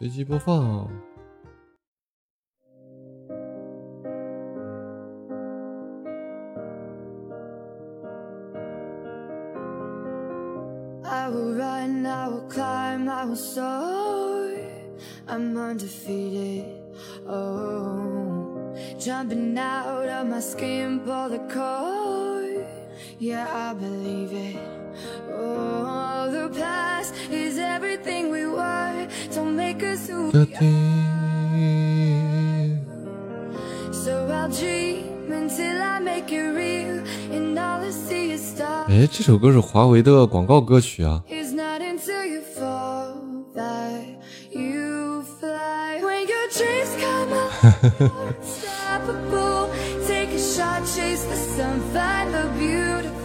随机播放。 I will run, I will climb, I will soar. I'm undefeated. Oh, jumping out of my skin, pull the cord. Yeah, I believe it. 哎，这首歌是华为的广告歌曲啊。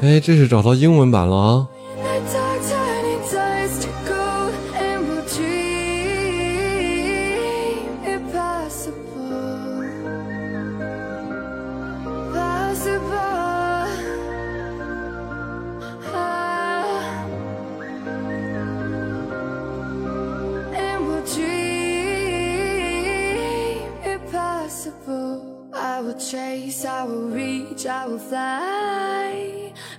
哎，这是找到英文版了啊。In the dark, turning dust to gold, and we'll dream impossible. Possible. Ah. and we'll dream impossible. I will chase, I will reach, I will fly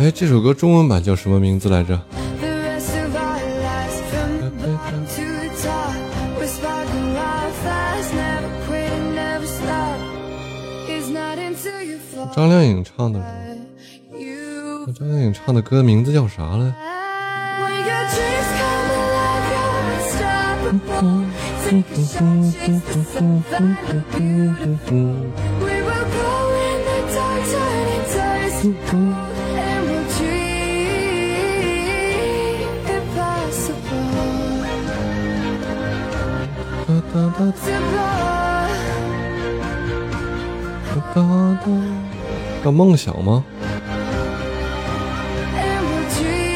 哎，这首歌中文版叫什么名字来着？张靓颖唱的，张靓颖唱的歌名字叫啥来？要梦想吗？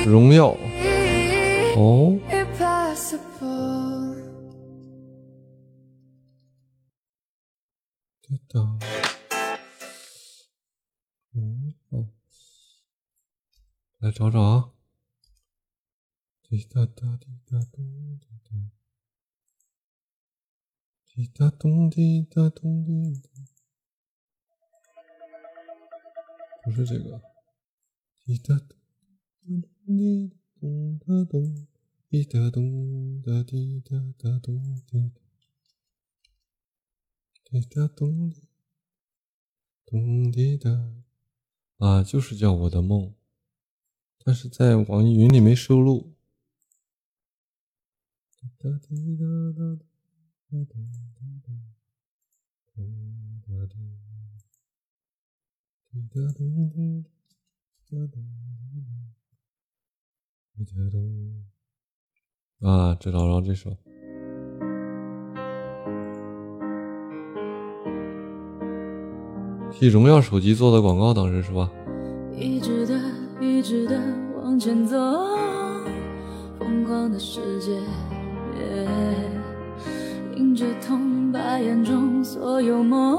荣耀哦。荣耀。来找找啊。滴答答滴答咚滴答。滴答咚滴答咚滴答。不是这个。滴答咚滴咚哒咚，滴答咚哒滴答哒咚滴答。滴答咚咚滴答，啊，就是叫我的梦，但是在网易云里没收录。啊，知道，然后这首。替荣耀手机做的广告，当时是吧？一直的，一直的往前走，疯狂的世界，迎着痛，把眼中所有梦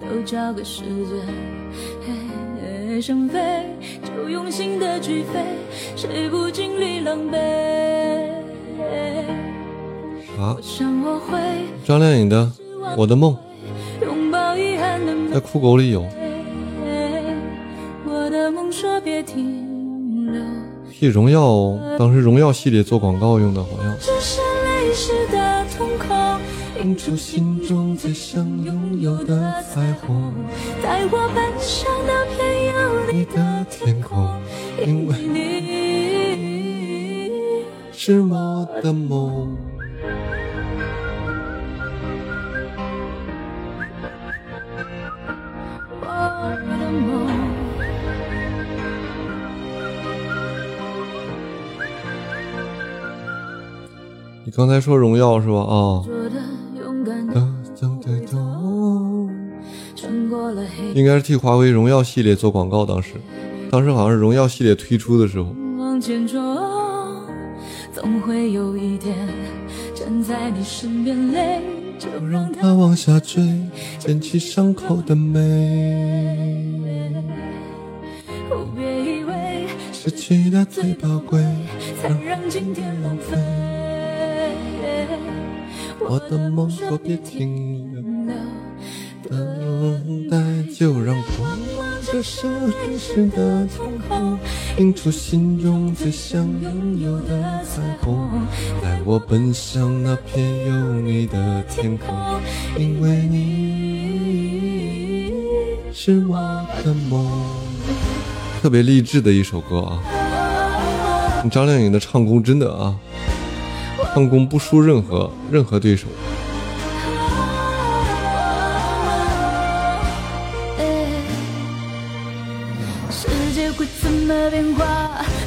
都交给时间。嘿想飞就用心的去飞，谁不经历狼狈？啊张靓颖的《我的梦》在酷狗里有。我的停留。替荣耀当时荣耀系列做广告用的，好像。只是泪湿的瞳孔，映出心中最想拥有的彩虹，带我奔向那片有你的天空，因为你是我的梦。刚才说荣耀是吧？啊，应该是替华为荣耀系列做广告，当时，当时好像是荣耀系列推出的时候，往前冲，总会有一天站在你身边，泪就让它它往下坠，捡起伤口的美，哦别以为失去的最宝贵，才让今天浪费。我的梦说别停留，等待就让光芒折射泪湿的天空，映出心中最想拥有的彩虹，带我奔向那片有你的天空，因为你是我的梦。特别励志的一首歌啊！张靓颖的唱功真的啊，唱功不输任何任何对手。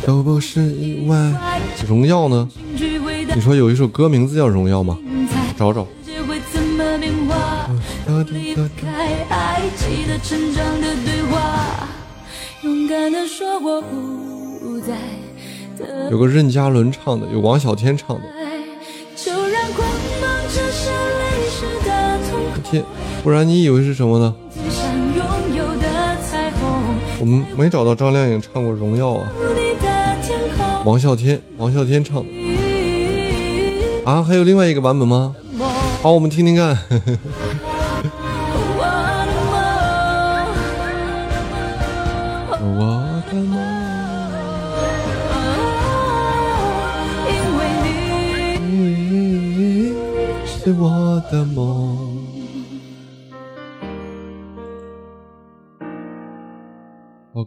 都不是意外。荣耀呢？你说有一首歌名字叫《荣耀》吗？找找。有个任嘉伦唱的，有王小天唱的。不然你以为是什么呢？我们没找到张靓颖唱过《荣耀》啊。王啸天，王啸天唱的啊。还有另外一个版本吗？好，我们听听看。我的梦，因为你你是我的梦。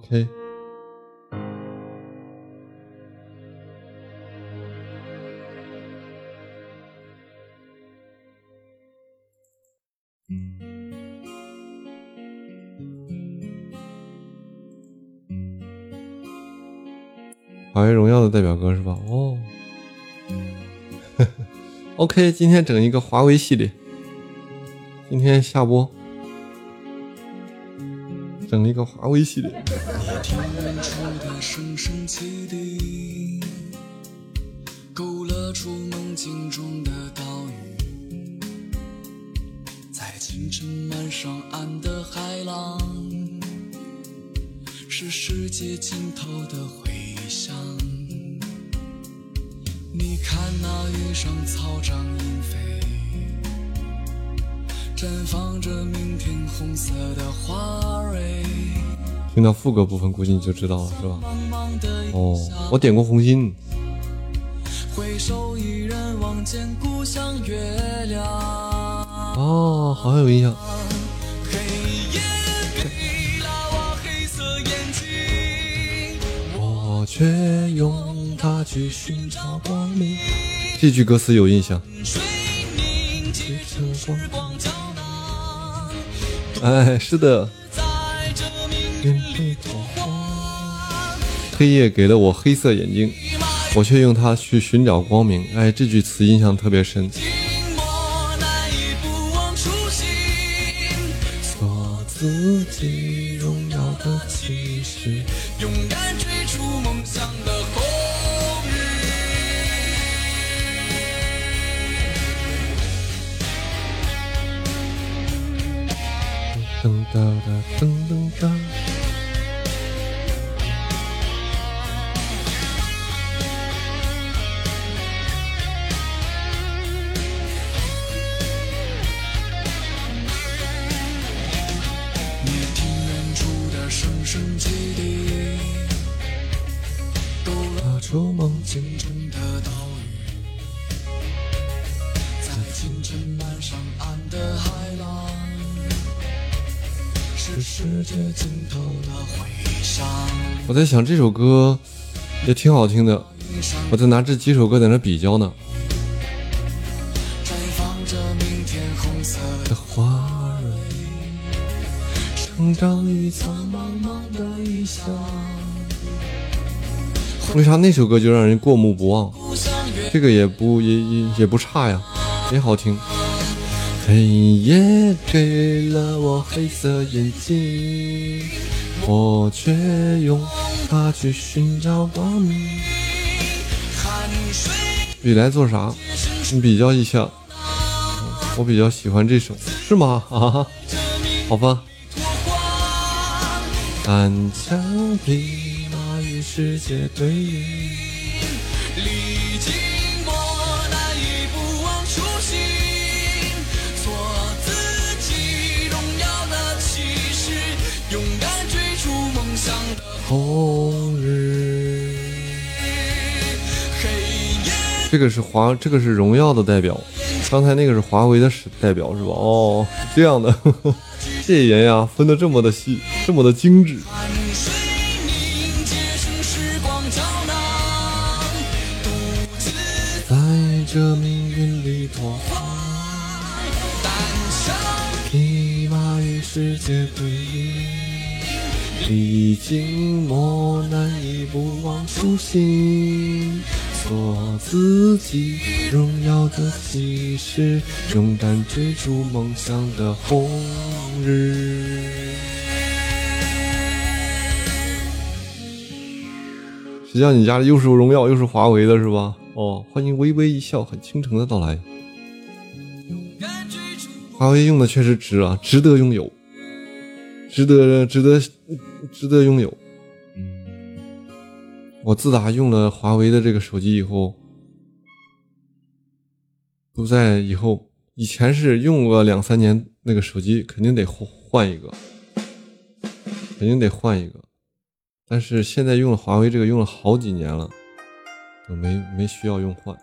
OK。华为荣耀的代表歌是吧？哦，OK，今天整一个华为系列，今天下播，整一个华为系列。你听远处的声声汽笛，勾勒出梦境中的岛屿，在清晨漫上岸的海浪，是世界尽头的回响。你看那云上草长莺飞，绽放着明天红色的花。听到副歌部分，估计你就知道了，是吧？哦，我点过红心，回首依然望见故乡月亮。哦，好像有印象。黑夜给了我黑色眼睛，我却用它去寻找光明。这句歌词有印象。水凝结成时光胶囊，哎，是的，黑头黑夜给了我黑色眼睛，我却用它去寻找光明。哎，这句词印象特别深。静默难以不忘初心。做自己荣耀的骑士。勇敢追逐梦想的红日。噔哒哒噔噔哒。我在想这首歌也挺好听的，我在拿这几首歌在那比较呢。绽放着明天红色的花长于苍茫茫的异乡。为啥那首歌就让人过目不忘？这个也不也也也不差呀，也好听。黑夜给了我黑色眼睛，我却用它去寻找光明。汗水比来做啥？你比较一下，我比较喜欢这首，是吗？啊，好吧。脱光，单枪匹马与世界对饮，红日。黑夜。这个是华，这个是荣耀的代表，刚才那个是华为的代表是吧？哦，这样的，这人呀分的这么的细，这么的精致。汗水凝结成时光胶囊，独自在这命运里拓荒，单枪匹马与世界对饮，历经磨难已不忘初心，做自己荣耀的骑士，勇敢追逐梦想的红日。谁叫你家里又是荣耀又是华为的是吧？哦，欢迎微微一笑很倾城的到来。华为用的确实值啊，值得拥有，值得值得值得拥有。我自打用了华为的这个手机以后，不在以后，以前是用过两三年，那个手机肯定得换一个，肯定得换一个。但是现在用了华为这个用了好几年了，都没没需要用换。